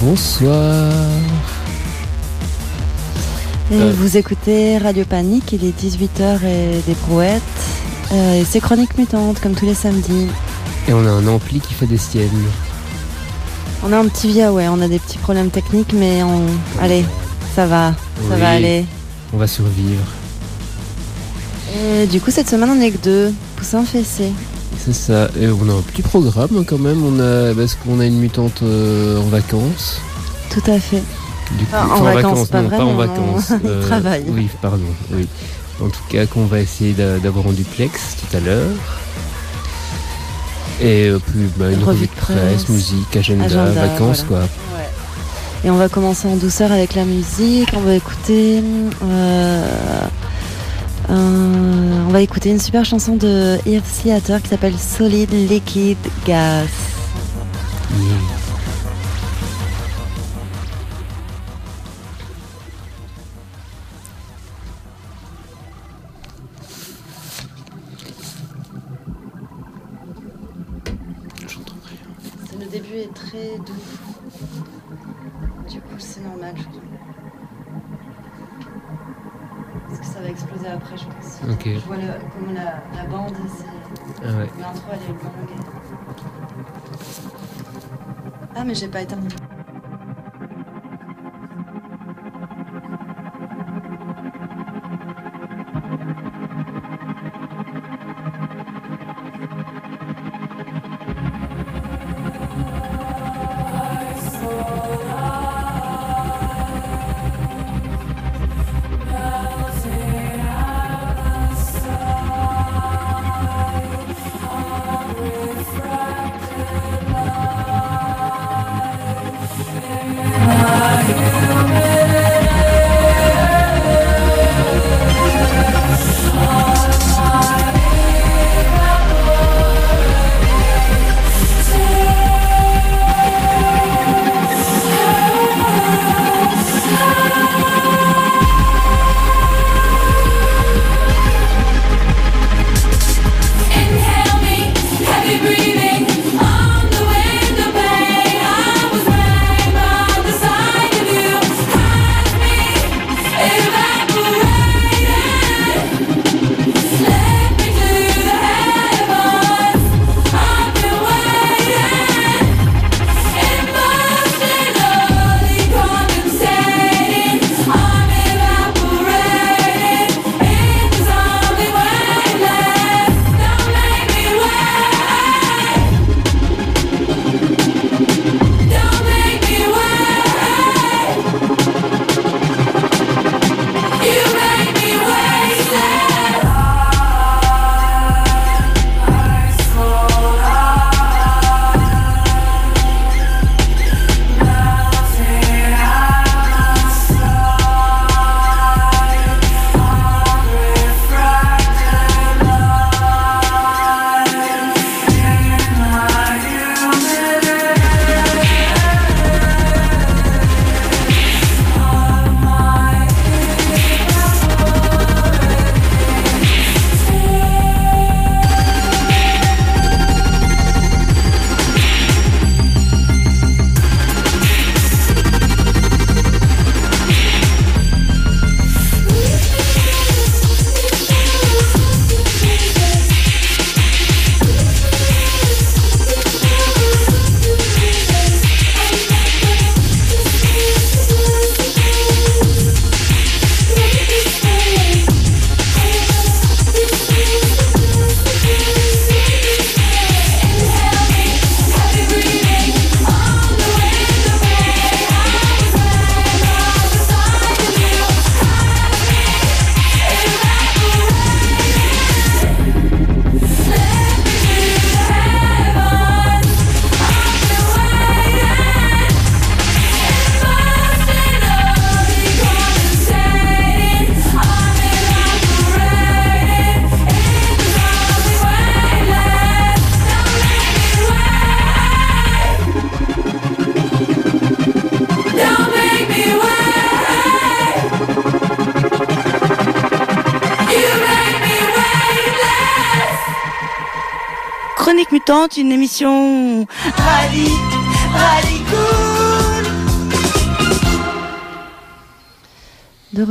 Bonsoir. Et Euh. Vous écoutez Radio Panique, il est 18h et des brouettes. Euh, et c'est Chronique Mutante, comme tous les samedis. Et on a un ampli qui fait des siennes. On a un petit via, ouais, on a des petits problèmes techniques, mais on... Allez, ça va, ça va aller. On va survivre. Et du coup, cette semaine, on est que deux. Poussin fessé. C'est ça. Et on a un petit programme hein, quand même. On a parce qu'on a une mutante euh, en vacances. Tout à fait. Du coup, Ah, en vacances, pas non, pas vraiment, en non. vacances. Euh, Il travaille. Oui, pardon. Oui. En tout cas, qu'on va essayer d'a- d'avoir en duplex tout à l'heure. Et euh, puis bah, une revue de presse, musique, agenda, Agenda, vacances voilà. quoi. Et on va commencer en douceur avec la musique. On va écouter. euh, un- on va écouter une super chanson de Earth Theater qui s'appelle Solid Liquid Gas. Ah,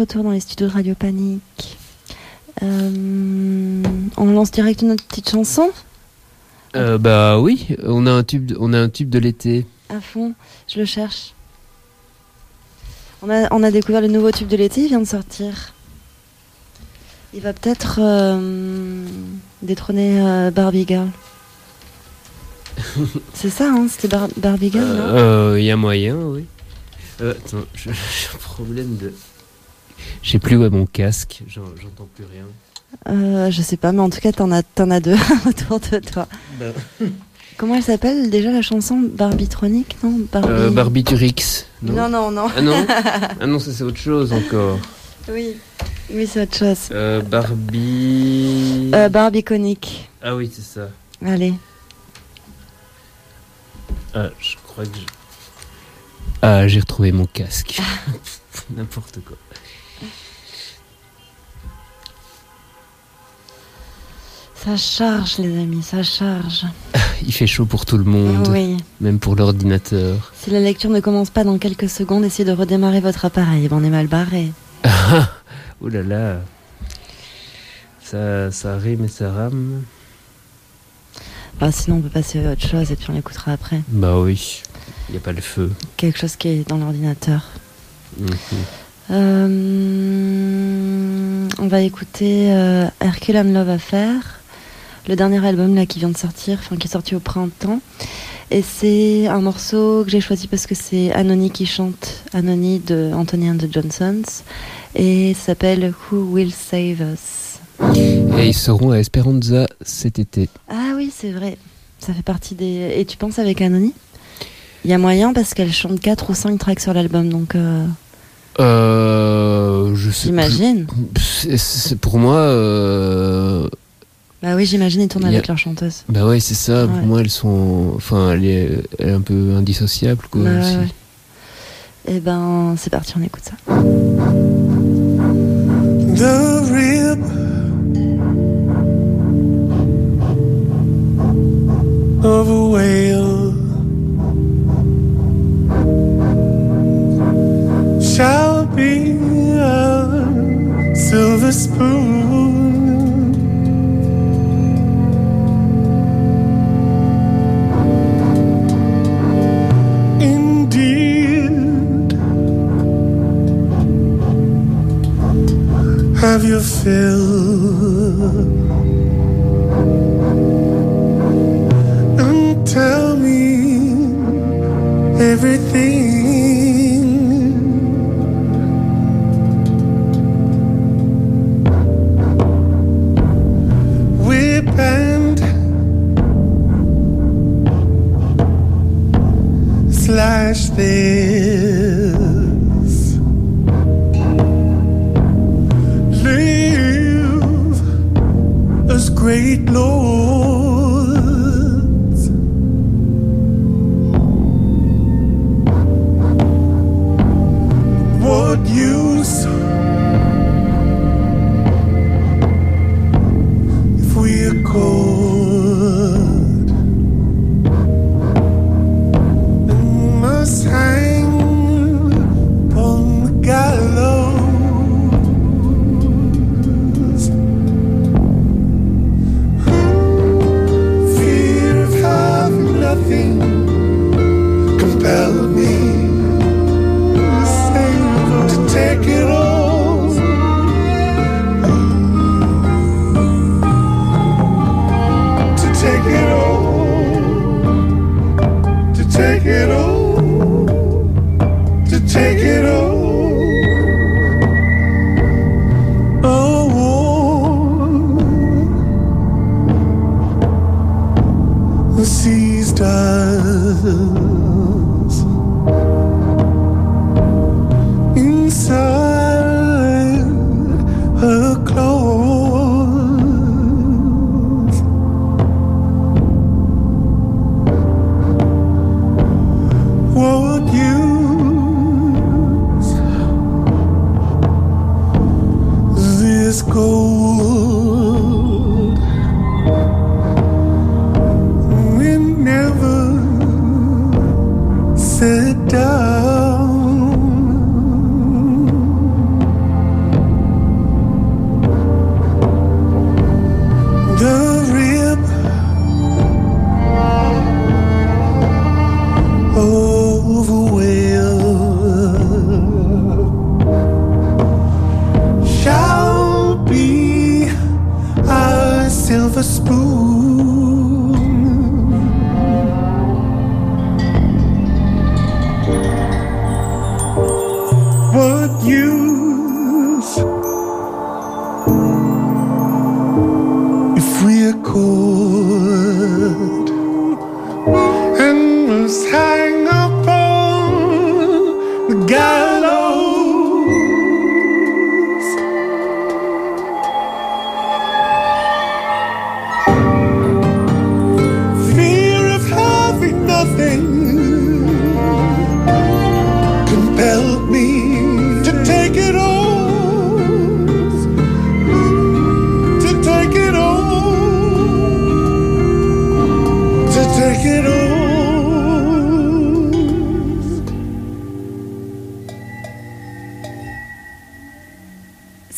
retour dans les studios de Radio Panique. Euh, on lance direct notre petite chanson Euh, bah oui, on a un tube, de- on a un tube de l'été. à fond. Je le cherche. On a, on a découvert le nouveau tube de l'été, il vient de sortir. Il va peut-être euh, détrôner Barbie Girl. C'est ça, hein C'était Bar- Barbie Girl, Il y a moyen, oui. Attends, j'ai un problème de. Je sais plus où est mon casque, j'en- j'entends plus rien. Euh, Je sais pas, mais en tout cas, t'en as, t'en as deux autour de toi. Comment elle s'appelle déjà la chanson Barbitronique, non Barbie... Euh, Barbiturix. Non. Non, non, non. Ah non Ah non, ça c'est autre chose encore. Oui, oui c'est autre chose. Euh, Barbie. Euh, Barbie conique. Ah oui, c'est ça. Allez. Ah, je crois que je... Ah, j'ai retrouvé mon casque. N'importe quoi. Ça charge, les amis, ça charge. Il fait chaud pour tout le monde, Oui. même pour l'ordinateur. Si la lecture ne commence pas dans quelques secondes, essayez de redémarrer votre appareil. On est mal barré. Oh là là. Ça, ça rime et ça rame. Ah, sinon, on peut passer à autre chose et puis on l'écoutera après. Bah oui, il n'y a pas le feu. Quelque chose qui est dans l'ordinateur. Mhm. Euh, on va écouter euh, Herculem Love Affair, le dernier album là qui vient de sortir, enfin qui est sorti au printemps. Et c'est un morceau que j'ai choisi parce que c'est Anony qui chante, Anony de Anthony and the Johnsons, et ça s'appelle Who Will Save Us. Et ils seront à Esperanza cet été. Ah oui, c'est vrai, ça fait partie des. Et tu penses avec Anony? Il y a moyen parce qu'elle chante 4 ou 5 tracks sur l'album, donc euh, Euh, je sais j'imagine. Pour moi, euh, Bah oui, j'imagine ils tournent a- avec leur chanteuse. bah ouais, c'est ça. Ouais. Pour moi, elles sont, enfin, elle est, elle est un peu indissociable, quoi. Bah ouais, aussi. ouais. Eh ben, c'est parti, on écoute ça. the rib of a whale shall be a silver spoon. and tell me everything.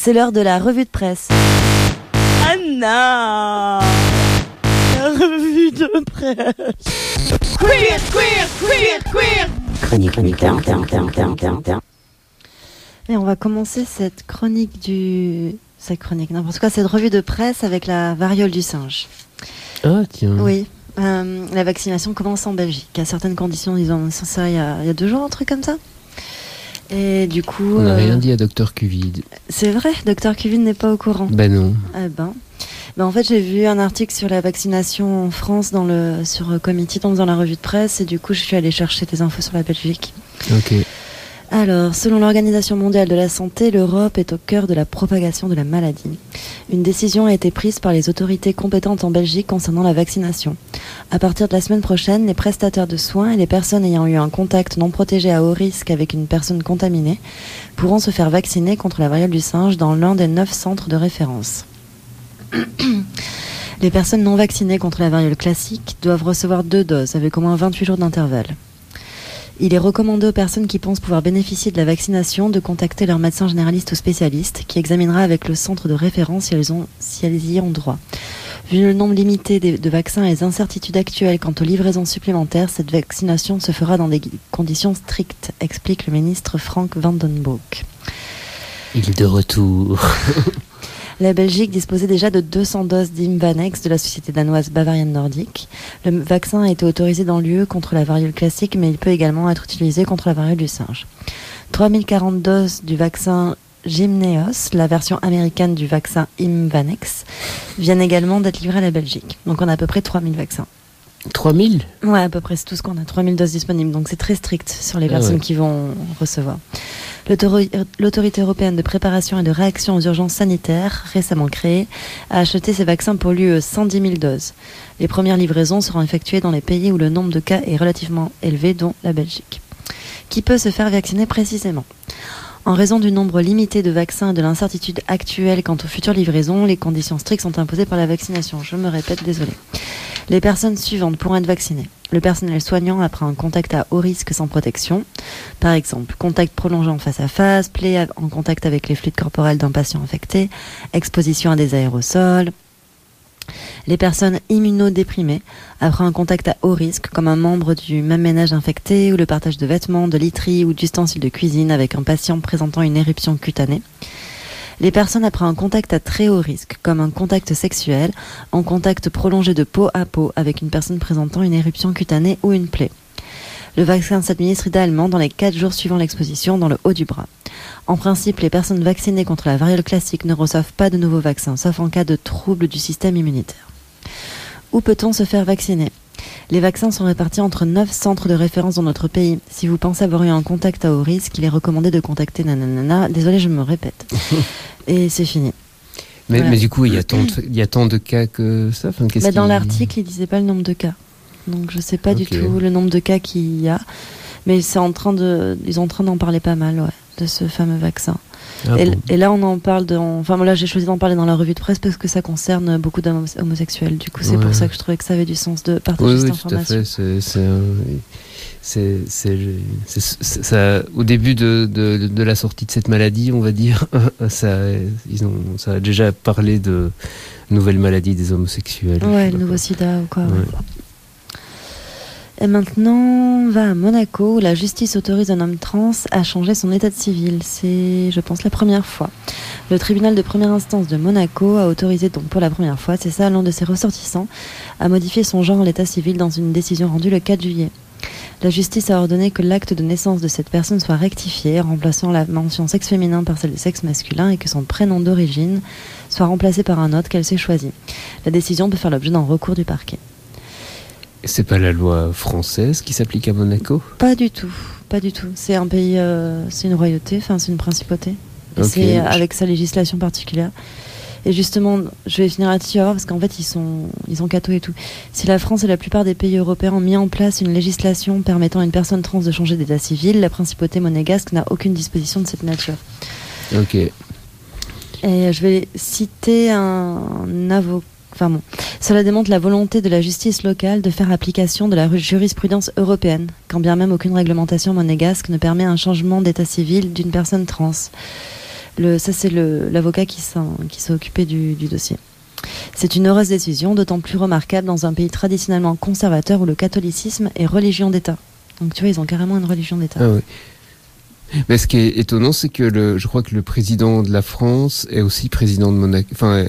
C'est l'heure de la revue de presse. Anna La revue de presse. Queer, queer, queer, queer. Chronique, chronique, terre, terre, terre. Et on va commencer cette chronique du. Cette chronique, n'importe quoi, cette revue de presse avec la variole du singe. Ah, tiens. Oui. euh, la vaccination commence en Belgique. À certaines conditions, ils ont annoncé ça il y, a, il y a deux jours, un truc comme ça. Et du coup. On n'a euh, rien dit à Docteur Covid. C'est vrai, docteur Kevin n'est pas au courant. Ben non. Eh ben. Ben, en fait, j'ai vu un article sur la vaccination en France dans le, sur euh, Committee dans la revue de presse et du coup, je suis allée chercher des infos sur la Belgique. Ok. Alors, selon l'Organisation mondiale de la santé, l'Europe est au cœur de la propagation de la maladie. Une décision a été prise par les autorités compétentes en Belgique concernant la vaccination. À partir de la semaine prochaine, les prestataires de soins et les personnes ayant eu un contact non protégé à haut risque avec une personne contaminée pourront se faire vacciner contre la variole du singe dans l'un des neuf centres de référence. Les personnes non vaccinées contre la variole classique doivent recevoir deux doses avec au moins 28 jours d'intervalle. Il est recommandé aux personnes qui pensent pouvoir bénéficier de la vaccination de contacter leur médecin généraliste ou spécialiste qui examinera avec le centre de référence si elles, ont, y ont droit. Vu le nombre limité de, vaccins et les incertitudes actuelles quant aux livraisons supplémentaires, cette vaccination se fera dans des conditions strictes, explique le ministre Frank Vandenbroek. Il est de retour. La Belgique disposait déjà de 200 doses d'Imvanex de la société danoise Bavarian Nordic. Le vaccin a été autorisé dans l'UE contre la variole classique, mais il peut également être utilisé contre la variole du singe. 3040 doses du vaccin Gymneos, la version américaine du vaccin Imvanex, viennent également d'être livrées à la Belgique. Donc on a à peu près 3000 vaccins. 3000 Ouais, à peu près c'est tout ce qu'on a. 3000 doses disponibles. Donc c'est très strict sur les Ah personnes ouais. qui vont recevoir. L'autori- L'autorité européenne de préparation et de réaction aux urgences sanitaires, récemment créée, a acheté ces vaccins pour l'UE 110 000 doses. Les premières livraisons seront effectuées dans les pays où le nombre de cas est relativement élevé, dont la Belgique. Qui peut se faire vacciner précisément? En raison du nombre limité de vaccins et de l'incertitude actuelle quant aux futures livraisons, les conditions strictes sont imposées par la vaccination. Je me répète, désolé. Les personnes suivantes pourront être vaccinées. Le personnel soignant après un contact à haut risque sans protection. Par exemple, contact prolongé en face à face, plaie en contact avec les fluides corporels d'un patient infecté, exposition à des aérosols. Les personnes immunodéprimées après un contact à haut risque, comme un membre du même ménage infecté ou le partage de vêtements, de literie ou d'ustensiles de cuisine avec un patient présentant une éruption cutanée. Les personnes après un contact à très haut risque, comme un contact sexuel, en contact prolongé de peau à peau avec une personne présentant une éruption cutanée ou une plaie. Le vaccin s'administre idéalement dans les 4 jours suivant l'exposition dans le haut du bras. En principe, les personnes vaccinées contre la variole classique ne reçoivent pas de nouveaux vaccins, sauf en cas de trouble du système immunitaire. Où peut-on se faire vacciner? Les vaccins sont répartis entre 9 centres de référence dans notre pays. Si vous pensez avoir eu un contact à haut risque, il est recommandé de contacter nanana. Désolé, je me répète. Et c'est fini. mais, Voilà. mais du coup, il y, a tant de, il y a tant de cas que ça enfin, Bah, dans l'article, il disait pas le nombre de cas. Donc je sais pas du tout le nombre de cas qu'il y a. Mais c'est en train de, ils sont en train d'en parler pas mal, ouais, de ce fameux vaccin. Ah et, bon. et là, on en parle dans. Enfin, là, j'ai choisi d'en parler dans la revue de presse parce que ça concerne beaucoup d'homos- homosexuels. Du coup, c'est Ouais. pour ça que je trouvais que ça avait du sens de partager Oui, cette oui, tout à information. fait. C'est, c'est, c'est, ça, au début de, de, de la sortie de cette maladie, on va dire, ça, ils ont, ça a déjà parlé de nouvelle maladie des homosexuels. Ouais, le nouveau sida ou quoi. ouais. Ouais. Et maintenant, on va à Monaco où la justice autorise un homme trans à changer son état de civil. C'est, je pense, la première fois. Le tribunal de première instance de Monaco a autorisé donc pour la première fois, c'est ça, l'un de ses ressortissants, à modifier son genre en l'état civil dans une décision rendue le 4 juillet. La justice a ordonné que l'acte de naissance de cette personne soit rectifié, remplaçant la mention sexe féminin par celle de sexe masculin et que son prénom d'origine soit remplacé par un autre qu'elle s'est choisi. La décision peut faire l'objet d'un recours du parquet. C'est pas la loi française qui s'applique à Monaco? Pas du tout, pas du tout. C'est un pays, euh, c'est une royauté, enfin c'est une principauté. C'est avec sa législation particulière. Et justement, je vais finir là-dessus, parce qu'en fait ils sont, ils ont catho et tout. Si la France et la plupart des pays européens ont mis en place une législation permettant à une personne trans de changer d'état civil, la principauté monégasque n'a aucune disposition de cette nature. Ok. Et je vais citer un avocat. Cela démontre la volonté de la justice locale de faire application de la jurisprudence européenne, quand bien même aucune réglementation monégasque ne permet un changement d'état civil d'une personne trans. Ça, c'est l'avocat qui s'est occupé du, du dossier. C'est une heureuse décision, d'autant plus remarquable dans un pays traditionnellement conservateur où le catholicisme est religion d'État. Donc tu vois, ils ont carrément une religion d'État. Ah oui. Mais ce qui est étonnant, c'est que le, je crois que le président de la France est aussi président de Monaco, enfin,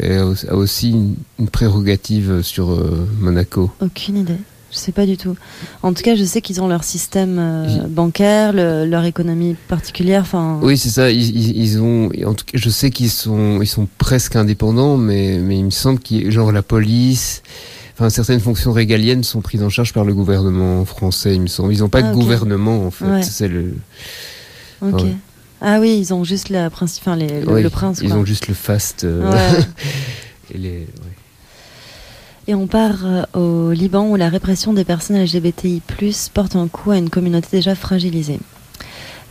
a aussi une, une prérogative sur euh, Monaco. Aucune idée. Je sais pas du tout. En tout cas, je sais qu'ils ont leur système euh, bancaire, le- leur économie particulière. Enfin, Oui, c'est ça. Ils, ils, ils ont, en tout cas, je sais qu'ils sont, ils sont presque indépendants, mais, mais il me semble qu'il, genre la police, enfin certaines fonctions régaliennes sont prises en charge par le gouvernement français. Il me semble. Ils n'ont pas Ah, de ok. gouvernement en fait. Ouais. C'est le, ok. Ah oui, ils ont juste la principe, enfin les, le, prince. Ils quoi. ont juste le faste. euh, Ouais. et les, ouais. Et on part euh, au Liban où la répression des personnes LGBTI+ porte un coup à une communauté déjà fragilisée.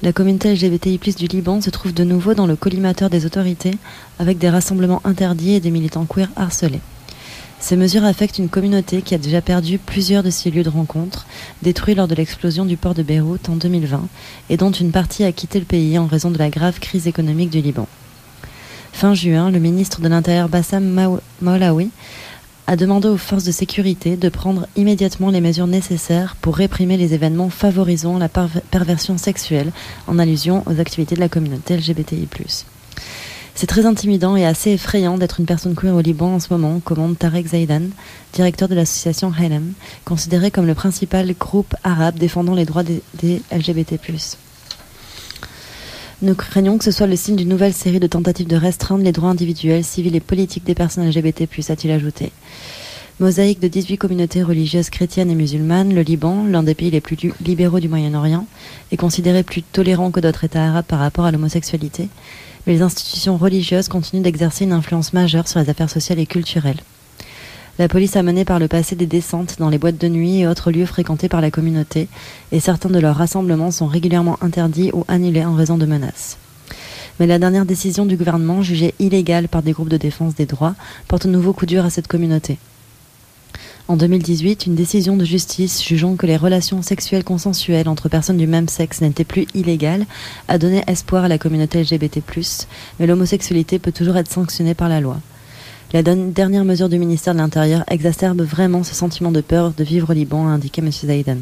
La communauté LGBTI+ du Liban se trouve de nouveau dans le collimateur des autorités, avec des rassemblements interdits et des militants queer harcelés. Ces mesures affectent une communauté qui a déjà perdu plusieurs de ses lieux de rencontre, détruits lors de l'explosion du port de Beyrouth en 2020, et dont une partie a quitté le pays en raison de la grave crise économique du Liban. Fin juin, le ministre de l'Intérieur Bassam Maolaoui a demandé aux forces de sécurité de prendre immédiatement les mesures nécessaires pour réprimer les événements favorisant la perversion sexuelle en allusion aux activités de la communauté LGBTI+. C'est très intimidant et assez effrayant d'être une personne queer au Liban en ce moment, commande Tarek Zaidan, directeur de l'association Helem, considéré comme le principal groupe arabe défendant les droits des, LGBT+. Nous craignons que ce soit le signe d'une nouvelle série de tentatives de restreindre les droits individuels, civils et politiques des personnes LGBT+, a-t-il ajouté. Mosaïque de 18 communautés religieuses chrétiennes et musulmanes, le Liban, l'un des pays les plus lu- libéraux du Moyen-Orient, est considéré plus tolérant que d'autres États arabes par rapport à l'homosexualité, les institutions religieuses continuent d'exercer une influence majeure sur les affaires sociales et culturelles. La police a mené par le passé des descentes dans les boîtes de nuit et autres lieux fréquentés par la communauté, et certains de leurs rassemblements sont régulièrement interdits ou annulés en raison de menaces. Mais la dernière décision du gouvernement, jugée illégale par des groupes de défense des droits, porte un nouveau coup dur à cette communauté. En 2018, une décision de justice jugeant que les relations sexuelles consensuelles entre personnes du même sexe n'étaient plus illégales a donné espoir à la communauté LGBT+, mais l'homosexualité peut toujours être sanctionnée par la loi. La dernière mesure du ministère de l'Intérieur exacerbe vraiment ce sentiment de peur de vivre au Liban, a indiqué M. Zaidan.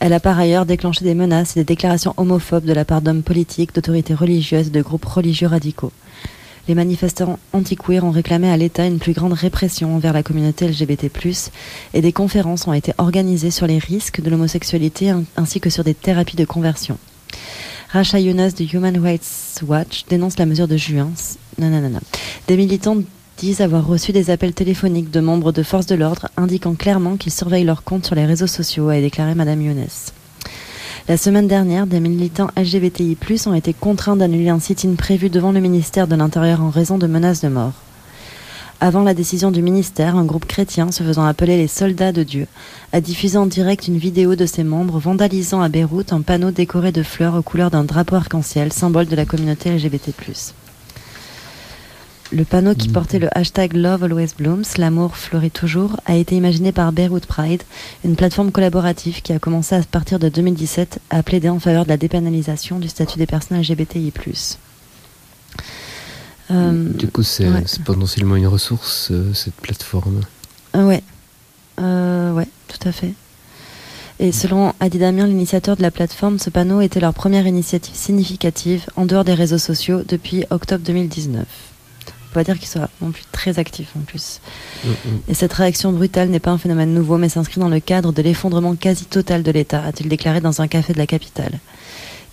Elle a par ailleurs déclenché des menaces et des déclarations homophobes de la part d'hommes politiques, d'autorités religieuses et de groupes religieux radicaux. Les manifestants anti-queer ont réclamé à l'État une plus grande répression envers la communauté LGBT+, et des conférences ont été organisées sur les risques de l'homosexualité ainsi que sur des thérapies de conversion. Racha Younes de Human Rights Watch dénonce la mesure de juin. Non, non, non. Des militants disent avoir reçu des appels téléphoniques de membres de forces de l'ordre indiquant clairement qu'ils surveillent leurs comptes sur les réseaux sociaux, a déclaré Madame Younes. La semaine dernière, des militants LGBTI+, ont été contraints d'annuler un sit-in prévu devant le ministère de l'Intérieur en raison de menaces de mort. Avant la décision du ministère, un groupe chrétien se faisant appeler les soldats de Dieu a diffusé en direct une vidéo de ses membres vandalisant à Beyrouth un panneau décoré de fleurs aux couleurs d'un drapeau arc-en-ciel, symbole de la communauté LGBT+. Le panneau qui portait le hashtag Love Always Blooms, l'amour fleurit toujours, a été imaginé par Beirut Pride, une plateforme collaborative qui a commencé à partir de 2017 à plaider en faveur de la dépénalisation du statut des personnes LGBTI+. Euh, Du coup, c'est ouais. potentiellement une ressource, euh, cette plateforme. Ah ouais. Euh, ouais, tout à fait. Et selon Adi Damien, l'initiateur de la plateforme, ce panneau était leur première initiative significative en dehors des réseaux sociaux depuis octobre 2019. On peut pas dire qu'ils soient non plus très actifs en plus. Mm, mm. Et cette réaction brutale n'est pas un phénomène nouveau, mais s'inscrit dans le cadre de l'effondrement quasi total de l'État, a-t-il déclaré dans un café de la capitale.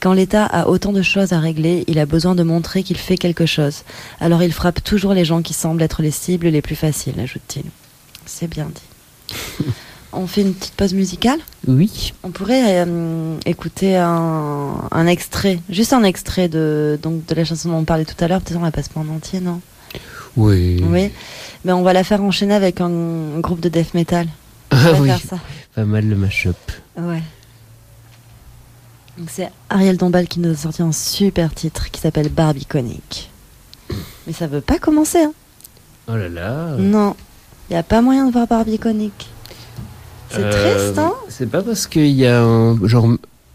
Quand l'État a autant de choses à régler, il a besoin de montrer qu'il fait quelque chose. Alors il frappe toujours les gens qui semblent être les cibles les plus faciles, ajoute-t-il. C'est bien dit. On fait une petite pause musicale? Oui. On pourrait euh, écouter un, un extrait, juste un extrait de, donc, de la chanson dont on parlait tout à l'heure. Peut-être on la passe pas en entier, non? Oui. Oui. Mais on va la faire enchaîner avec un, un groupe de death metal. On Ah va oui, faire ça. pas mal le mashup. Ouais. Donc c'est Ariel Dombal qui nous a sorti un super titre qui s'appelle Barbiconic. Mais ça veut pas commencer, hein Oh là là. Non. Il n'y a pas moyen de voir Barbiconic. C'est Euh, triste, hein C'est pas parce qu'il y a un. Genre,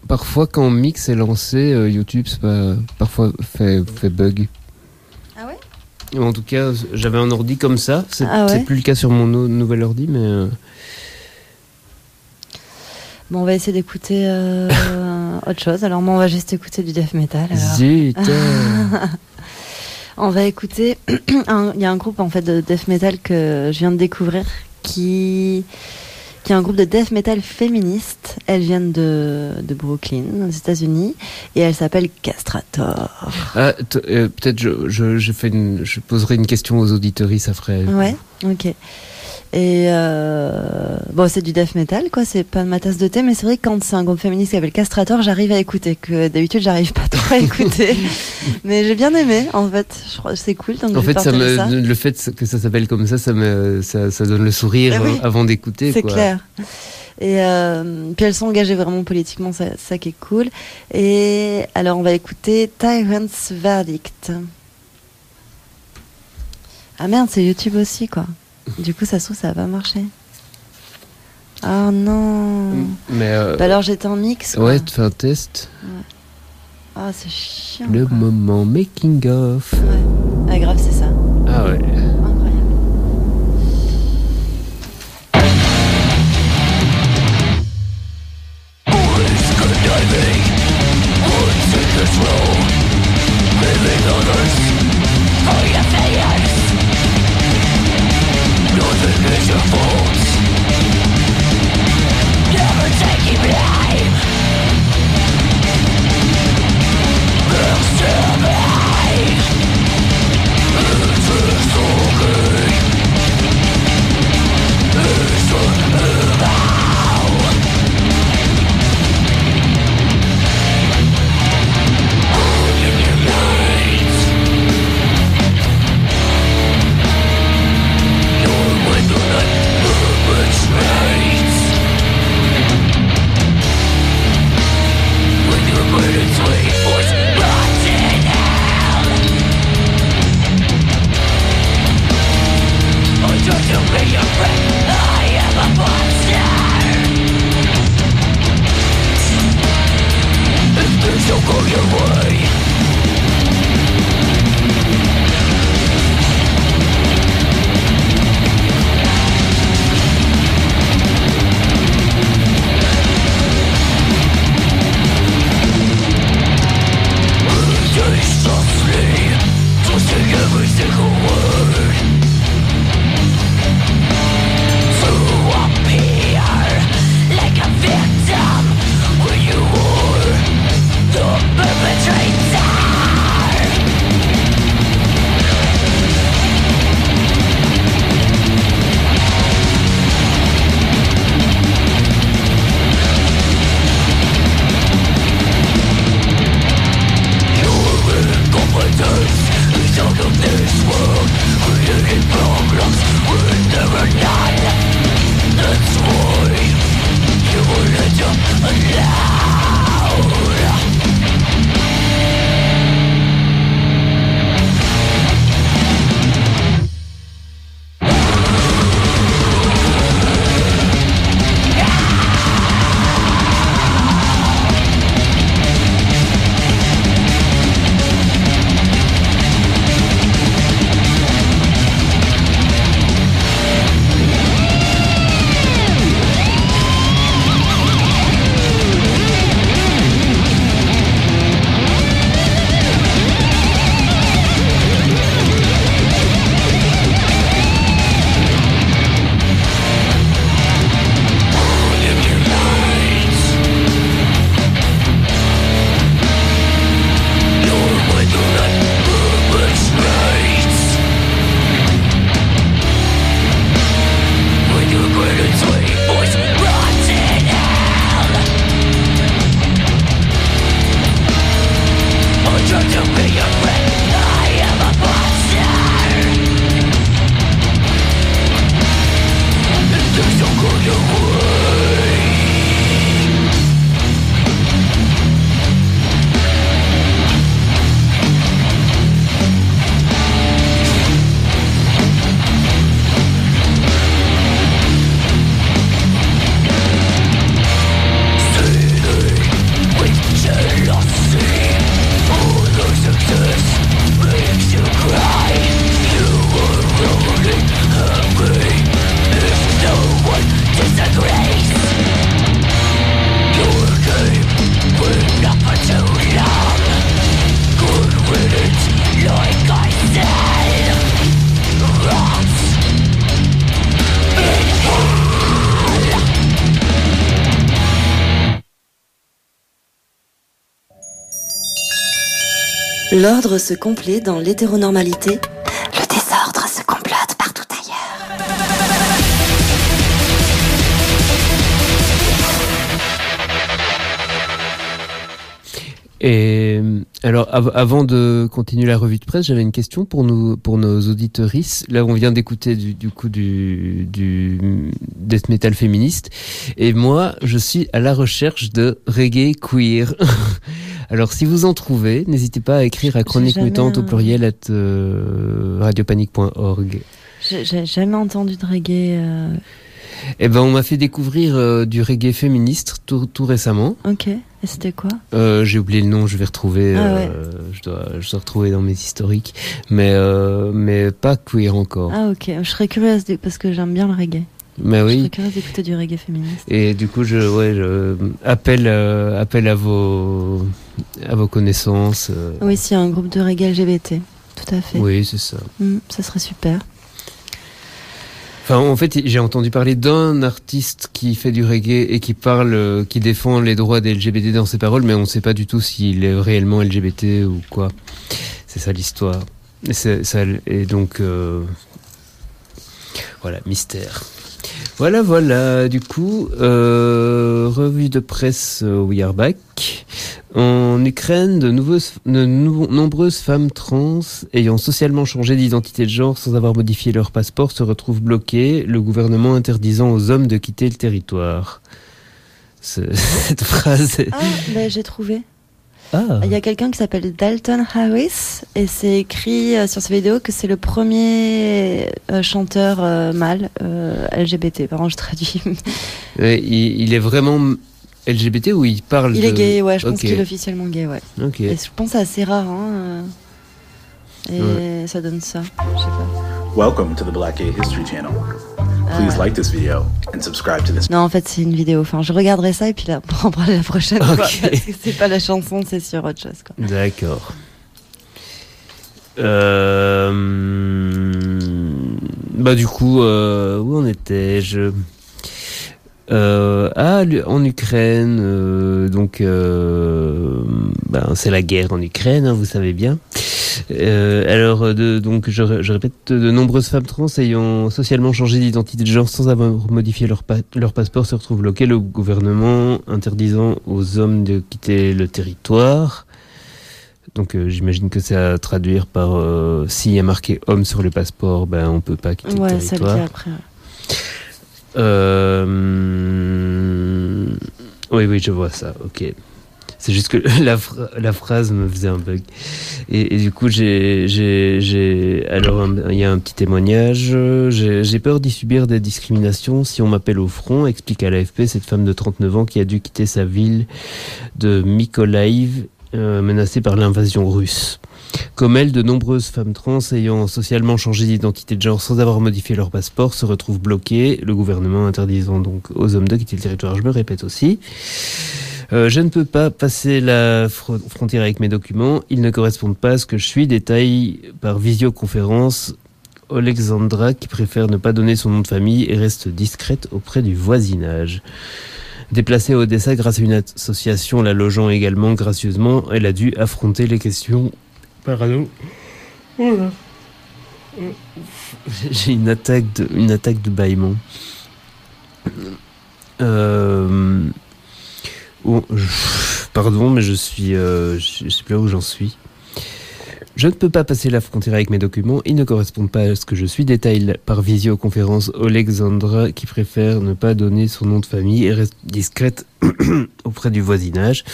parfois quand Mix est lancé, euh, YouTube, pas. Parfois fait, fait bug. En tout cas, j'avais un ordi comme ça. C'est Ah ouais plus le cas sur mon nou- nouvel ordi, mais. euh, Bon, on va essayer d'écouter euh, autre chose. Alors moi, on va juste écouter du death metal. alors. Zut On va écouter. Il y a un groupe en fait de death metal que je viens de découvrir qui qui est un groupe de death metal féministe. Elles viennent de, de Brooklyn, aux États-Unis, et elle s'appelle Castrator. Ah, euh, peut-être je, je, je, fais une, je poserai une question aux auditories, ça ferait. Ouais, ok. Et euh, bon, c'est du death metal, quoi. C'est pas ma tasse de thé, mais c'est vrai que quand c'est un groupe féministe qui s'appelle Castrator, j'arrive à écouter. Que d'habitude, j'arrive pas trop à écouter. mais j'ai bien aimé, en fait. Je crois que c'est cool. Donc En fait, ça me, ça. le fait que ça s'appelle comme ça, ça, me, ça, ça donne le sourire Eh oui. avant d'écouter. C'est clair. Et euh, puis elles sont engagées vraiment politiquement, ça, ça qui est cool. Et alors on va écouter Tyrant's Verdict. Ah merde, c'est YouTube aussi quoi. Du coup, ça se trouve, ça va pas marcher. Ah non. Mais euh, Bah alors j'étais en mix. quoi. ouais, tu fais un test. Ah, c'est chiant. Le quoi. moment making of. Ouais. Ah, grave, c'est ça. Ah ouais. L'ordre se complaît dans l'hétéronormalité. Le désordre se complote partout ailleurs. Et euh, alors, av- avant de continuer la revue de presse, j'avais une question pour nous, pour nos auditorices. Là, on vient d'écouter du, du coup du, du death metal féministe, et moi, je suis à la recherche de reggae queer. alors, si vous en trouvez, n'hésitez pas à écrire à chronique mutante au pluriel at euh, radiopanique.org. J'ai jamais entendu de reggae. euh, Eh ben, on m'a fait découvrir euh, du reggae féministe tout, tout récemment. Ok. Et c'était quoi? Euh, J'ai oublié le nom, je vais retrouver. Ah euh, je, dois, je dois retrouver dans mes historiques, mais mais pas queer encore. Ah ok. Je serais curieuse parce que j'aime bien le reggae. Mais Je oui. serais curieuse d'écouter du reggae féministe. Et du coup, je ouais, je appelle euh, appelle à vos à vos connaissances. euh, Oui, s'il y a un groupe de reggae LGBT. Tout à fait. oui, c'est ça. Hmm, ça serait super. Enfin, en fait, j'ai entendu parler d'un artiste qui fait du reggae et qui parle, euh, qui défend les droits des LGBT dans ses paroles, mais on ne sait pas du tout s'il est réellement LGBT ou quoi. C'est ça l'histoire. Et, et donc, euh, voilà, mystère. Voilà, voilà. Du coup, euh, revue de presse euh, We Are Back. En Ukraine, de, nombreuses femmes trans ayant socialement changé d'identité de genre sans avoir modifié leur passeport se retrouvent bloquées, le gouvernement interdisant aux hommes de quitter le territoire. Ce- Cette phrase. Ah, ben, j'ai trouvé. Ah, Il y a quelqu'un qui s'appelle Dalton Harris et c'est écrit euh, sur sa vidéo que c'est le premier euh, chanteur euh, mâle euh, LGBT. Par contre, je traduis. Ouais, il, il est vraiment LGBT ou il parle il de... est gay, ouais, je pense qu'il est officiellement gay, ouais. Ok. Et je pense que c'est assez rare, hein. euh, Et ça donne ça. Je sais pas. Welcome to the Black Gay History Channel. Please Ah. like this video and subscribe to this. Non, en fait, c'est une vidéo. Enfin, je regarderai ça et puis là, on en parler la prochaine Ok. fois. Parce que c'est pas la chanson, c'est sur autre chose, quoi. D'accord. Euh, Bah du coup, euh, où en étais-je? Euh, ah, en Ukraine, euh, donc euh, ben, c'est la guerre en Ukraine, hein, vous savez bien. Euh, alors, euh, de, donc, je, ré- je répète, de nombreuses femmes trans ayant socialement changé d'identité de genre sans avoir modifié leur, pa- leur passeport se retrouvent bloquées, le gouvernement interdisant aux hommes de quitter le territoire. Donc, euh, j'imagine que c'est à traduire par euh, s'il y a marqué homme sur le passeport, ben on peut pas quitter Ouais, le ça territoire. dit après. Oui, oui, je vois ça. Ok. C'est juste que la, la phrase me faisait un bug. Et, du coup, j'ai. Alors, il y a un petit témoignage. J'ai peur d'y subir des discriminations si on m'appelle au front, explique à l'AFP cette femme de 39 ans qui a dû quitter sa ville de Mykolaiv, euh, menacée par l'invasion russe. Comme elle, de nombreuses femmes trans ayant socialement changé d'identité de genre sans avoir modifié leur passeport se retrouvent bloquées, le gouvernement interdisant donc aux hommes de quitter le territoire. Je me répète aussi. Euh, je ne peux pas passer la fro- frontière avec mes documents, ils ne correspondent pas à ce que je suis, détail par visioconférence Alexandra qui préfère ne pas donner son nom de famille et reste discrète auprès du voisinage. Déplacée à Odessa grâce à une association la logeant également gracieusement, elle a dû affronter les questions Pardon. J'ai une attaque de, une attaque de bâillement. Euh, oh, pardon, mais je suis, euh, je, sais plus où j'en suis. Je ne peux pas passer la frontière avec mes documents, ils ne correspondent pas à ce que je suis. Détail par visioconférence Alexandra qui préfère ne pas donner son nom de famille et reste discrète auprès du voisinage.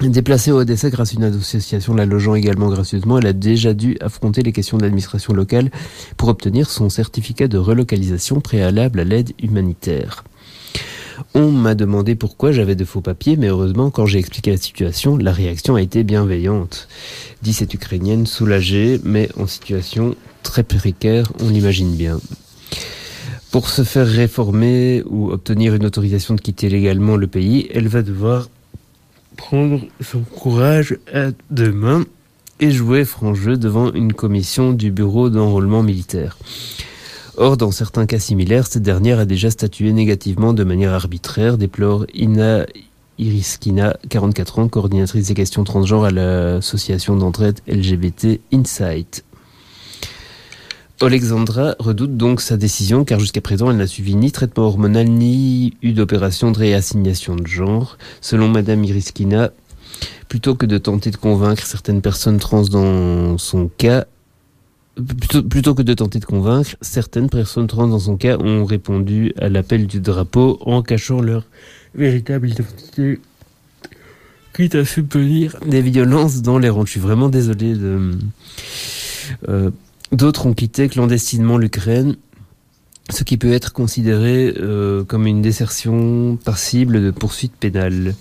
Déplacée à Odessa grâce à une association la logeant également gracieusement, elle a déjà dû affronter les questions de l'administration locale pour obtenir son certificat de relocalisation préalable à l'aide humanitaire. On m'a demandé pourquoi j'avais de faux papiers, mais heureusement, quand j'ai expliqué la situation, la réaction a été bienveillante. Dit cette Ukrainienne soulagée, mais en situation très précaire, on l'imagine bien. Pour se faire réformer ou obtenir une autorisation de quitter légalement le pays, elle va devoir prendre son courage à deux mains et jouer franc jeu devant une commission du bureau d'enrôlement militaire. Or, dans certains cas similaires, cette dernière a déjà statué négativement de manière arbitraire, déplore Ina Iris Kina, 44 ans, coordinatrice des questions transgenres à l'association d'entraide LGBT Insight. Alexandra redoute donc sa décision car jusqu'à présent elle n'a suivi ni traitement hormonal ni eu d'opération de réassignation de genre. Selon Madame Iriskina, plutôt que de tenter de convaincre certaines personnes trans dans son cas, plutôt, que de tenter de convaincre, certaines personnes trans dans son cas ont répondu à l'appel du drapeau en cachant leur véritable identité. Quitte à subvenir des violences dans les rangs. Je suis vraiment désolé de... Euh, D'autres ont quitté clandestinement l'Ukraine, ce qui peut être considéré euh, comme une désertion passible de poursuite pénale.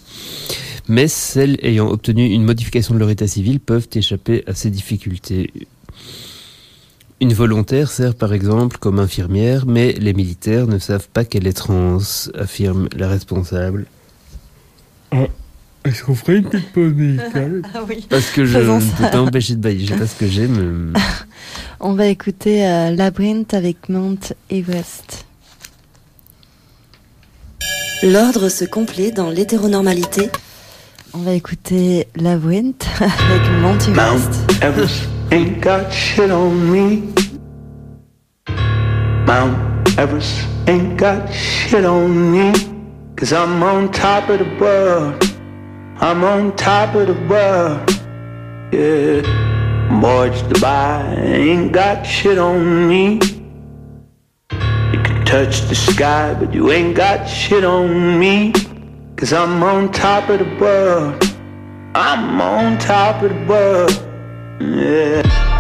Mais celles ayant obtenu une modification de leur état civil peuvent échapper à ces difficultés. Une volontaire sert par exemple comme infirmière, mais les militaires ne savent pas qu'elle est trans, affirme la responsable. Ah, Est-ce qu'on ferait une petite pause musicale Ah oui. Parce que je ne peux pas m'empêcher de bailler, je sais pas ce que j'ai, mais... On va écouter euh, Labyrinth avec Mount Everest. L'ordre se complète dans l'hétéronormalité. On va écouter Labyrinth avec Mount Everest. Mount Everest ain't got shit on me. Mount Everest ain't got shit on me. Cause I'm on top of the world. I'm on top of the world. Yeah. Mortgage buy ain't got shit on me. You can touch the sky, but you ain't got shit on me. Cause I'm on top of the world. I'm on top of the world. Yeah.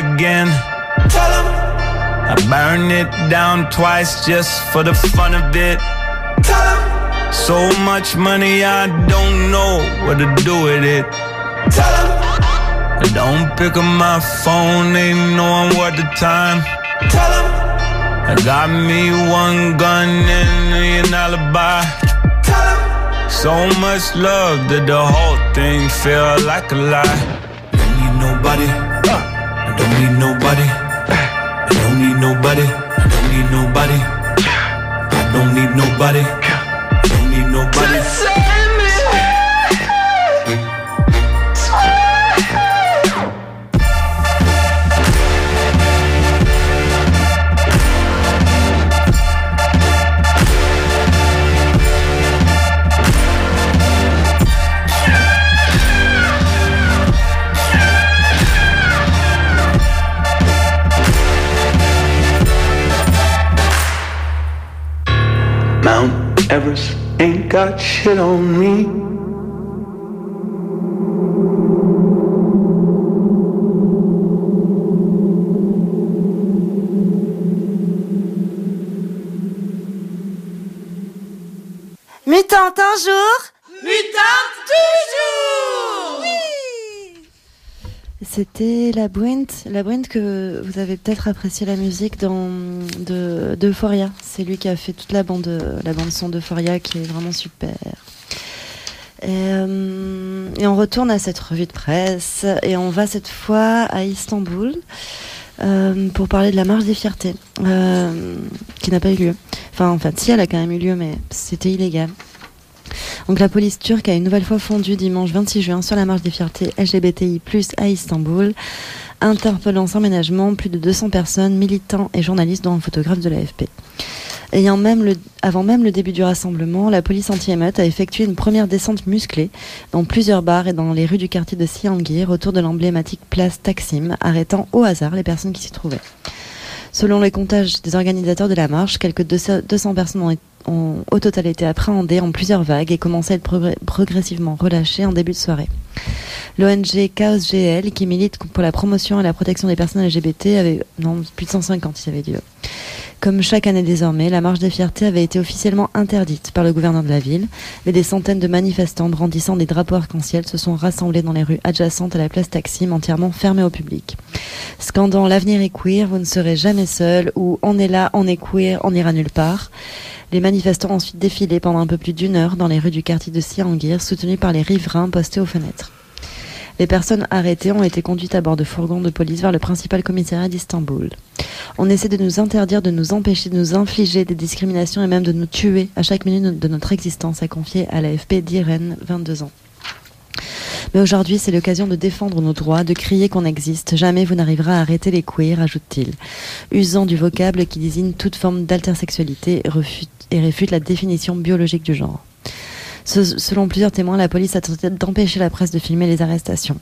Again. I burned it down twice just for the fun of it. So much money, I don't know what to do with it. I don't pick up my phone, ain't knowing what the time. I got me one gun and an alibi. So much love that the whole thing feel like a lie. Don't nobody. Nobody. Don't need nobody. I don't need nobody. Shit on me. Mutante un jour? Mutante toujours C'était Labyrinth. Labyrinth que vous avez peut-être apprécié la musique dans de d'Euphoria. C'est lui qui a fait toute la bande la bande son d'Euphoria qui est vraiment super. Et, euh, et on retourne à cette revue de presse et on va cette fois à Istanbul euh, pour parler de la marche des fiertés euh, qui n'a pas eu lieu. Enfin, en fait, si elle a quand même eu lieu, mais c'était illégal. Donc la police turque a une nouvelle fois fondu dimanche 26 juin sur la marche des fiertés LGBTI+ à Istanbul, interpellant sans ménagement plus de 200 personnes, militants et journalistes, dont un photographe de l'AFP. Ayant même avant même le début du rassemblement, la police anti-émeute a effectué une première descente musclée dans plusieurs bars et dans les rues du quartier de Sihangir autour de l'emblématique place Taksim, arrêtant au hasard les personnes qui s'y trouvaient. Selon les comptages des organisateurs de la marche, quelques 200 200 personnes ont, ont au total été appréhendées en plusieurs vagues et commencé à être progr- progressivement relâchées en début de soirée. L'ONG Chaos GL, qui milite pour la promotion et la protection des personnes LGBT, avait non, plus de 150, il avait dit. Comme chaque année désormais, la marche des fiertés avait été officiellement interdite par le gouverneur de la ville, mais des centaines de manifestants brandissant des drapeaux arc-en-ciel se sont rassemblés dans les rues adjacentes à la place Taksim, entièrement fermée au public. Scandant L'avenir est queer, vous ne serez jamais seul, ou On est là, on est queer, on n'ira nulle part. Les manifestants ont ensuite défilé pendant un peu plus d'une heure dans les rues du quartier de Siangir, soutenus par les riverains postés aux fenêtres. Les personnes arrêtées ont été conduites à bord de fourgons de police vers le principal commissariat d'Istanbul. On essaie de nous interdire, de nous empêcher, de nous infliger des discriminations et même de nous tuer à chaque minute de notre existence, a confié à l'AFP d'Irène, 22 ans. Mais aujourd'hui, c'est l'occasion de défendre nos droits, de crier qu'on existe. Jamais vous n'arriverez à arrêter les queers, ajoute-t-il, usant du vocable qui désigne toute forme d'intersexualité et réfute la définition biologique du genre. Selon plusieurs témoins, la police a tenté d'empêcher la presse de filmer les arrestations.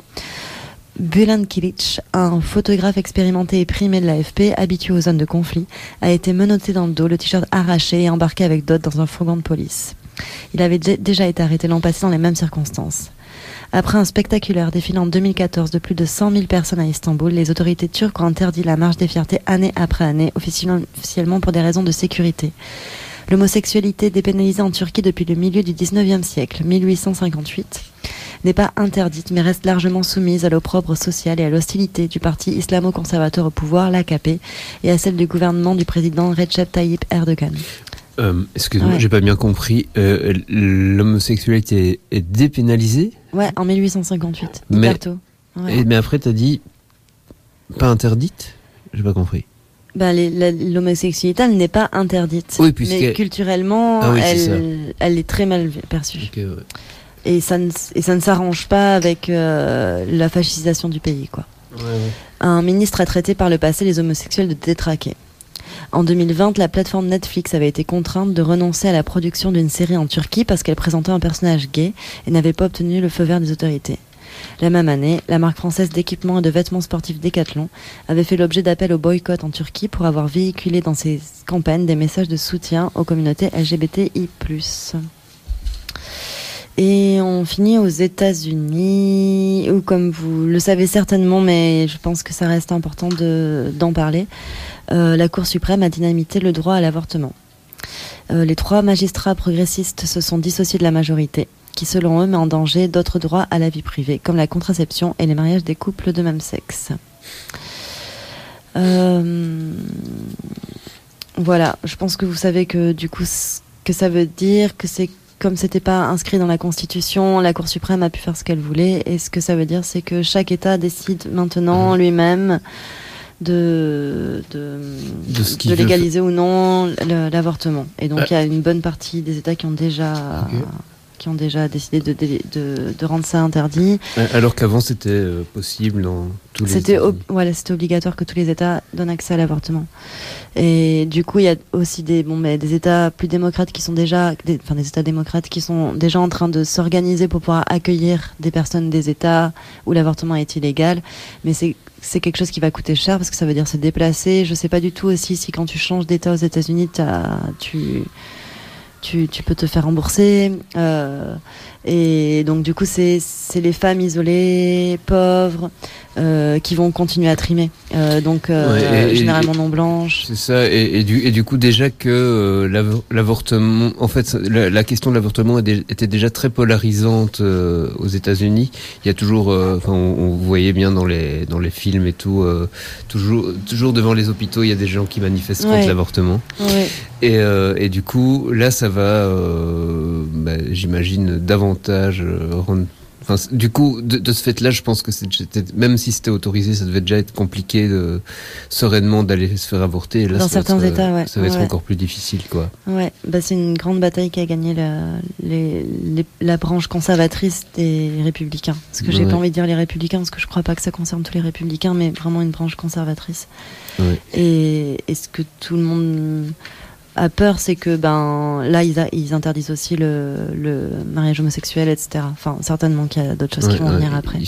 Bulan Kilic, un photographe expérimenté et primé de l'AFP, habitué aux zones de conflit, a été menotté dans le dos, le t-shirt arraché et embarqué avec d'autres dans un fourgon de police. Il avait déjà été arrêté l'an passé dans les mêmes circonstances. Après un spectaculaire défilé en 2014 de plus de 100 000 personnes à Istanbul, les autorités turques ont interdit la marche des fiertés année après année, officiellement pour des raisons de sécurité. L'homosexualité dépénalisée en Turquie depuis le milieu du 19e siècle, 1858, n'est pas interdite mais reste largement soumise à l'opprobre social et à l'hostilité du parti islamo-conservateur au pouvoir, l'AKP, et à celle du gouvernement du président Recep Tayyip Erdogan. Euh, Excuse-moi, j'ai pas bien compris. Euh, L'homosexualité est dépénalisée? Ouais, en 1858. Mais, et, mais après, t'as dit pas interdite? J'ai pas compris. Bah, l'homosexualité, elle n'est pas interdite. Oui, mais culturellement, ah elle, est elle, est très mal perçue. Et ça ne, et ça ne s'arrange pas avec euh, la fascisation du pays. Quoi. Un ministre a traité par le passé les homosexuels de détraqués. En 2020, la plateforme Netflix avait été contrainte de renoncer à la production d'une série en Turquie parce qu'elle présentait un personnage gay et n'avait pas obtenu le feu vert des autorités. La même année, la marque française d'équipements et de vêtements sportifs Decathlon avait fait l'objet d'appels au boycott en Turquie pour avoir véhiculé dans ses campagnes des messages de soutien aux communautés LGBTI+. Et on finit aux États-Unis, où comme vous le savez certainement, mais je pense que ça reste important d'en parler, euh, la Cour suprême a dynamité le droit à l'avortement. Euh, les trois magistrats progressistes se sont dissociés de la majorité qui selon eux met en danger d'autres droits à la vie privée, comme la contraception et les mariages des couples de même sexe. Euh, voilà, je pense que vous savez que du coup, ce que ça veut dire, que c'est comme c'était pas inscrit dans la Constitution, la Cour suprême a pu faire ce qu'elle voulait. Et ce que ça veut dire, c'est que chaque État décide maintenant mmh. lui-même de, de, légaliser ou non l'avortement. Et donc, il y a une bonne partie des États qui ont déjà qui ont déjà décidé de, de, de rendre ça interdit. Alors qu'avant c'était euh, possible dans tous les C'était voilà, c'était obligatoire que tous les États donnent accès à l'avortement. Et du coup, il y a aussi des bon mais des États plus démocrates qui sont déjà des, enfin des États démocrates qui sont déjà en train de s'organiser pour pouvoir accueillir des personnes des États où l'avortement est illégal, mais c'est c'est quelque chose qui va coûter cher parce que ça veut dire se déplacer. Je sais pas du tout aussi si quand tu changes d'État aux États-Unis, tu tu, tu, peux te faire rembourser. Euh, et donc du coup, c'est les femmes isolées, pauvres, euh, qui vont continuer à trimer. Euh, donc généralement non blanches. C'est ça. Et, et, du, et du coup, déjà que l'avortement, en fait, la, la question de l'avortement était déjà très polarisante aux États-Unis. Il y a toujours, enfin, on, on, voyait bien dans les dans les films et tout, toujours toujours devant les hôpitaux, il y a des gens qui manifestent contre l'avortement. Ouais. Et, et du coup, là, ça va, bah, j'imagine, davantage euh, du coup, de, ce fait-là, je pense que même si c'était autorisé, ça devait déjà être compliqué de, sereinement d'aller se faire avorter. là, Dans certains États, ouais. Ça va être encore plus difficile, quoi. Ouais, bah, c'est une grande bataille qui a gagné la, la branche conservatrice des républicains. Parce que j'ai pas envie de dire les républicains, parce que je crois pas que ça concerne tous les républicains, mais vraiment une branche conservatrice. Et est-ce que tout le monde a peur, c'est que ben là ils, ils interdisent aussi le, le, mariage homosexuel, etc. Enfin, certainement qu'il y a d'autres choses qui vont venir après.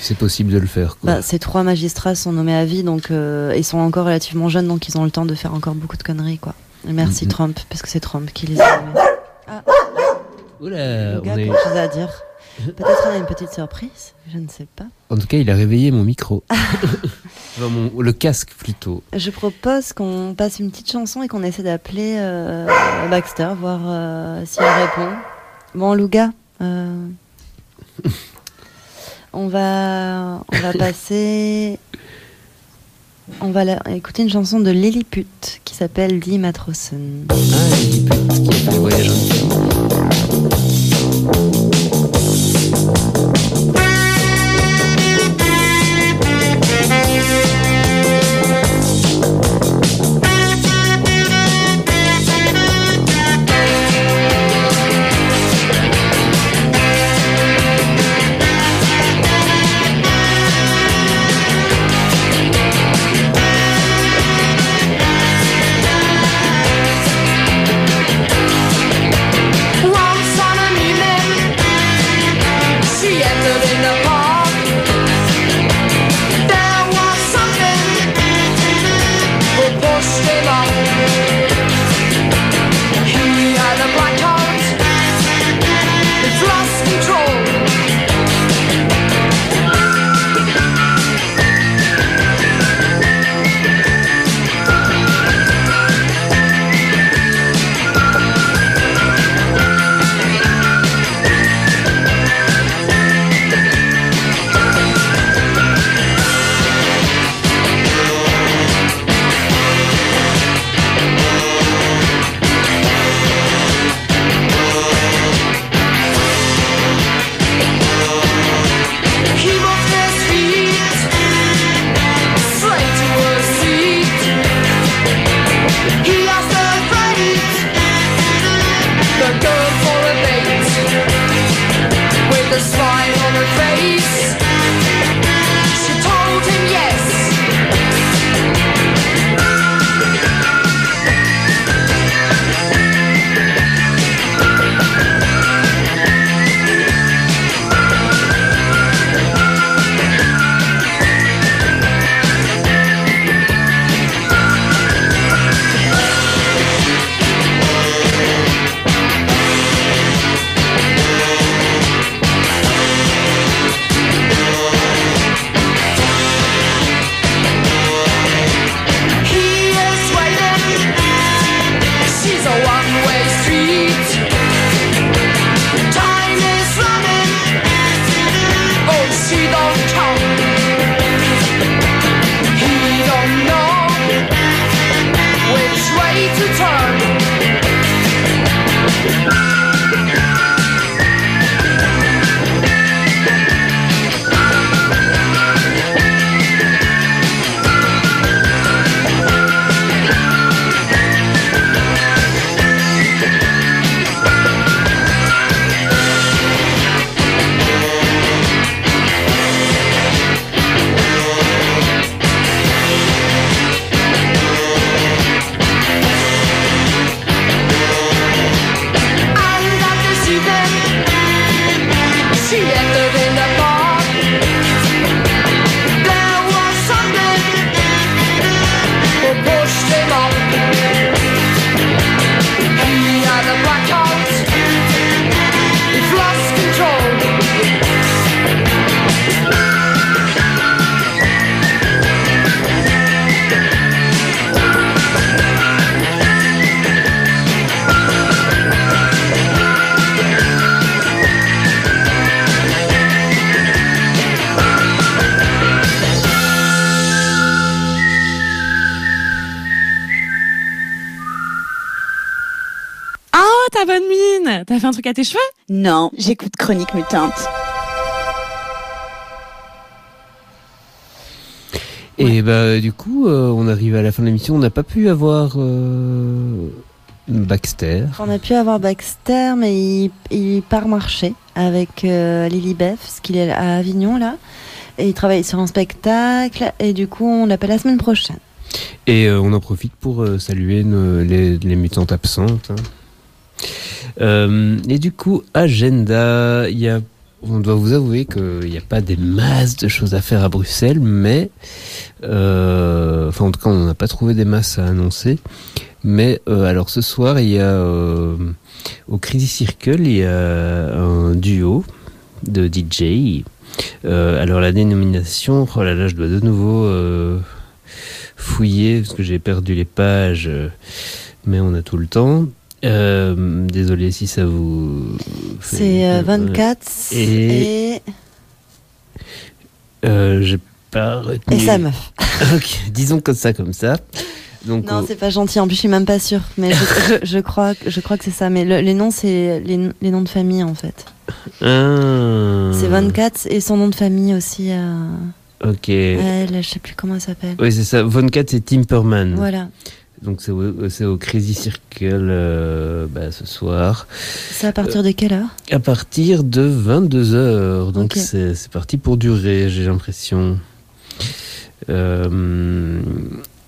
c'est possible de le faire. Bah, ces trois magistrats sont nommés à vie, donc euh, ils sont encore relativement jeunes, donc ils ont le temps de faire encore beaucoup de conneries, quoi. merci mm-hmm. Trump, parce que c'est Trump qui les a nommés. Ah. Oula, on a quelque chose à dire. Peut-être on a une petite surprise, je ne sais pas. En tout cas, il a réveillé mon micro. Mon- le casque plutôt. Je propose qu'on passe une petite chanson et qu'on essaie d'appeler euh, Baxter, voir euh, si elle répond. Bon, Louga, euh, on va, on va passer, on va la- écouter une chanson de Lilliput qui s'appelle Die Matrosen. Ah, Lilliput, qui a fait le voyage en face. Fait un truc à tes cheveux? Non, j'écoute Chronique Mutante. Et bah du coup, euh, on arrive à la fin de l'émission. On n'a pas pu avoir euh, Baxter. On a pu avoir Baxter, mais il, il part marcher avec euh, Lily Beth, parce qu'il est à Avignon là. Et il travaille sur un spectacle, et du coup, on l'appelle la semaine prochaine. Et euh, on en profite pour euh, saluer nos- les, les mutantes absentes. hein. Euh, et du coup, agenda, on doit vous avouer qu'il n'y a pas des masses de choses à faire à Bruxelles, mais, euh, enfin en tout cas, on n'a pas trouvé des masses à annoncer. Mais euh, alors ce soir, il y a au Crazy Circle, il y a un duo de DJ. Alors la dénomination, oh là là, je dois de nouveau fouiller parce que j'ai perdu les pages, mais on a tout le temps. Euh, désolé si ça vous. fait- C'est euh, 24 Et- et, Euh, j'ai pas retenu. et sa meuf. ok, disons comme ça, comme ça. Donc, Non, c'est pas gentil. En plus, je suis même pas sûre. Mais je, je- je crois, que- je crois que c'est ça. Mais le- les noms, c'est les, les noms de famille en fait. ah, C'est 24 et son nom de famille aussi. euh, Ok. elle, je sais plus comment elle s'appelle. Oui, c'est ça. Von Kat, c'est Timperman. Voilà. Donc c'est au, c'est au Crazy Circle euh, bah, ce soir. C'est à partir de quelle heure? À partir de 22h. Donc Ok. c'est c'est parti pour durer, j'ai l'impression. Euh,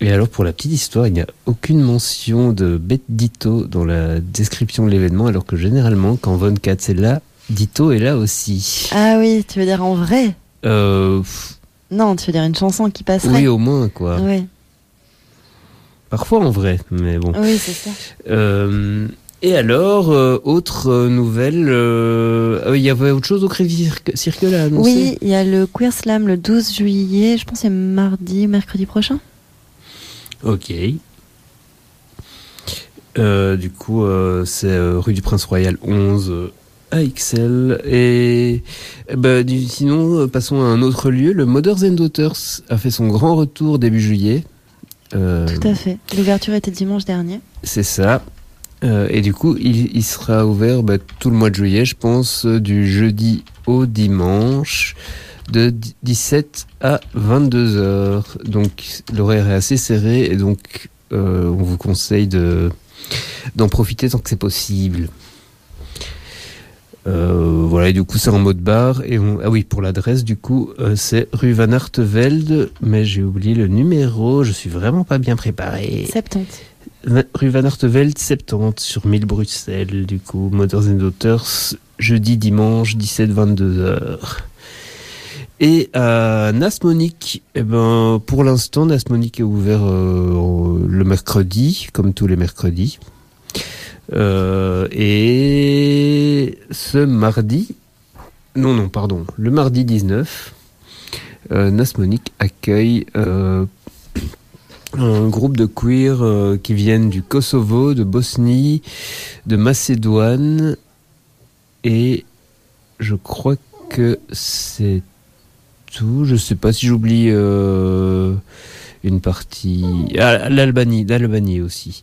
et alors pour la petite histoire, il n'y a aucune mention de Bête Ditto dans la description de l'événement, alors que généralement quand Von Katz est là, Ditto est là aussi. Ah oui, tu veux dire en vrai? Euh, Non, tu veux dire une chanson qui passerait oui, au moins quoi. Oui, Parfois en vrai, mais bon. oui c'est ça. Euh, et alors, euh, autre euh, nouvelle, euh, oui, il y avait autre chose au Crazy Cirque, Circle à annoncer? Oui, il y a le Queer Slam le 12 juillet. Je pense que c'est mardi, mercredi prochain. Ok. Euh, du coup, euh, c'est euh, rue du Prince Royal 11 euh, à XL. Et du- sinon, euh, passons à un autre lieu. Le Mothers and Daughters a fait son grand retour début juillet. Euh, Tout à fait. L'ouverture était dimanche dernier. C'est ça. Euh, et du coup, il, il sera ouvert bah, tout le mois de juillet, je pense, euh, du jeudi au dimanche, de d- 17 à 22 heures. Donc, l'horaire est assez serré et donc, euh, on vous conseille de d'en profiter tant que c'est possible. Euh, voilà, et du coup, c'est en mode bar. Et on- ah oui, pour l'adresse, du coup, euh, c'est rue Van Artevelde, mais j'ai oublié le numéro. Je suis vraiment pas bien préparé. 70. Va- Rue Van Artevelde 70 sur 1000 Bruxelles, du coup, Mothers and Daughters, jeudi, dimanche, 17-22 heures. Et à Nasmonique, eh ben, pour l'instant, Nasmonique est ouvert euh, le mercredi, comme tous les mercredis. Euh, et ce mardi, non, non, pardon, le mardi 19, euh, Nasmonique accueille euh, un groupe de queer euh, qui viennent du Kosovo, de Bosnie, de Macédoine et je crois que c'est tout. Je sais pas si j'oublie une partie. Ah, l'Albanie, l'Albanie aussi.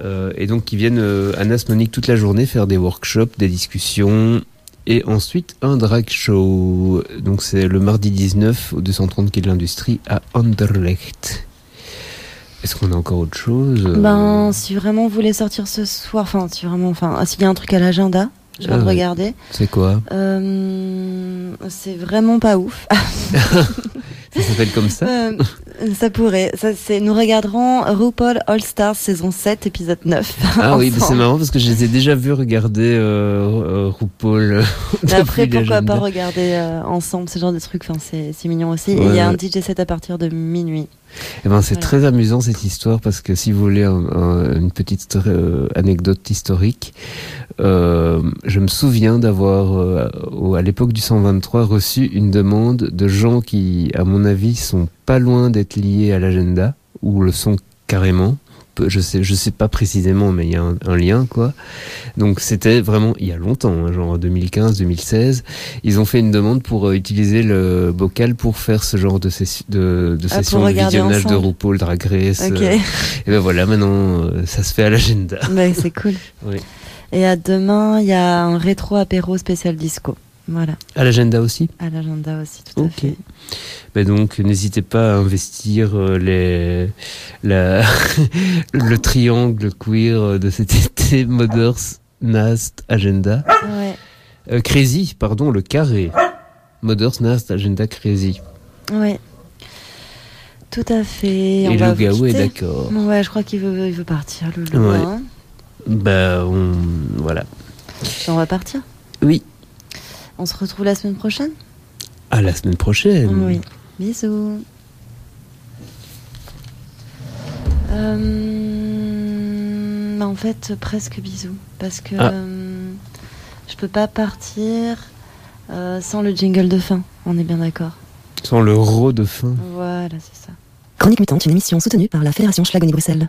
Euh, et donc qui viennent euh, à Nasmonique toute la journée faire des workshops, des discussions. Et ensuite un drag show. Donc c'est le mardi 19 au 230 quai de l'Industrie à Anderlecht. Est-ce qu'on a encore autre chose euh, Ben, si vraiment vous voulez sortir ce soir, enfin, si vraiment, enfin, s'il y a un truc à l'agenda, je viens Ah regarder. C'est quoi? Euh, c'est vraiment pas ouf. Ça s'appelle comme ça Euh, ça pourrait. Ça, c'est, nous regarderons RuPaul All Stars saison 7, épisode 9. Ah oui, mais c'est marrant parce que je les ai déjà vus regarder euh, euh, RuPaul. euh, Mais après, pourquoi pas regarder euh, ensemble ce genre de trucs? Enfin, c'est, c'est mignon aussi. Et il y a un DJ set à partir de minuit. Eh ben, c'est Voilà. très amusant cette histoire parce que si vous voulez un- un- une petite euh, anecdote historique, euh, je me souviens d'avoir euh, à l'époque du 123 reçu une demande de gens qui, à mon avis, sont pas loin d'être liés à l'agenda ou le sont carrément. Je sais, je sais pas précisément, mais il y a un, un lien quoi. Donc c'était vraiment il y a longtemps, hein, genre 2015-2016. Ils ont fait une demande pour euh, utiliser le bocal pour faire ce genre de, sessi- de, de Ah, session de visionnage de. RuPaul Drag Race. Euh, et ben voilà, maintenant euh, ça se fait à l'agenda. Ouais, c'est cool. Oui. Et à demain, il y a un rétro apéro spécial disco. Voilà. À l'agenda aussi? À l'agenda aussi, tout à fait. Ben donc n'hésitez pas à investir euh, les la le triangle queer de cet été Mothers Nast Agenda. Ouais. Euh, Crazy, pardon, le carré. Mothers Nast Agenda Crazy. Ouais. Tout à fait. Et Gaou est d'accord. Ouais, je crois qu'il veut, il veut partir, le Ouais. loin. Bah on voilà. On va partir? Oui. On se retrouve la semaine prochaine À la semaine prochaine. Oui. Bisous. Euh, bah, en fait, presque bisous. Parce que Ah. euh, je peux pas partir Euh, sans le jingle de fin, on est bien d'accord. Sans le ro de fin. Voilà, c'est ça. Chronique Mutante, une émission soutenue par la Fédération Schlagonie Bruxelles.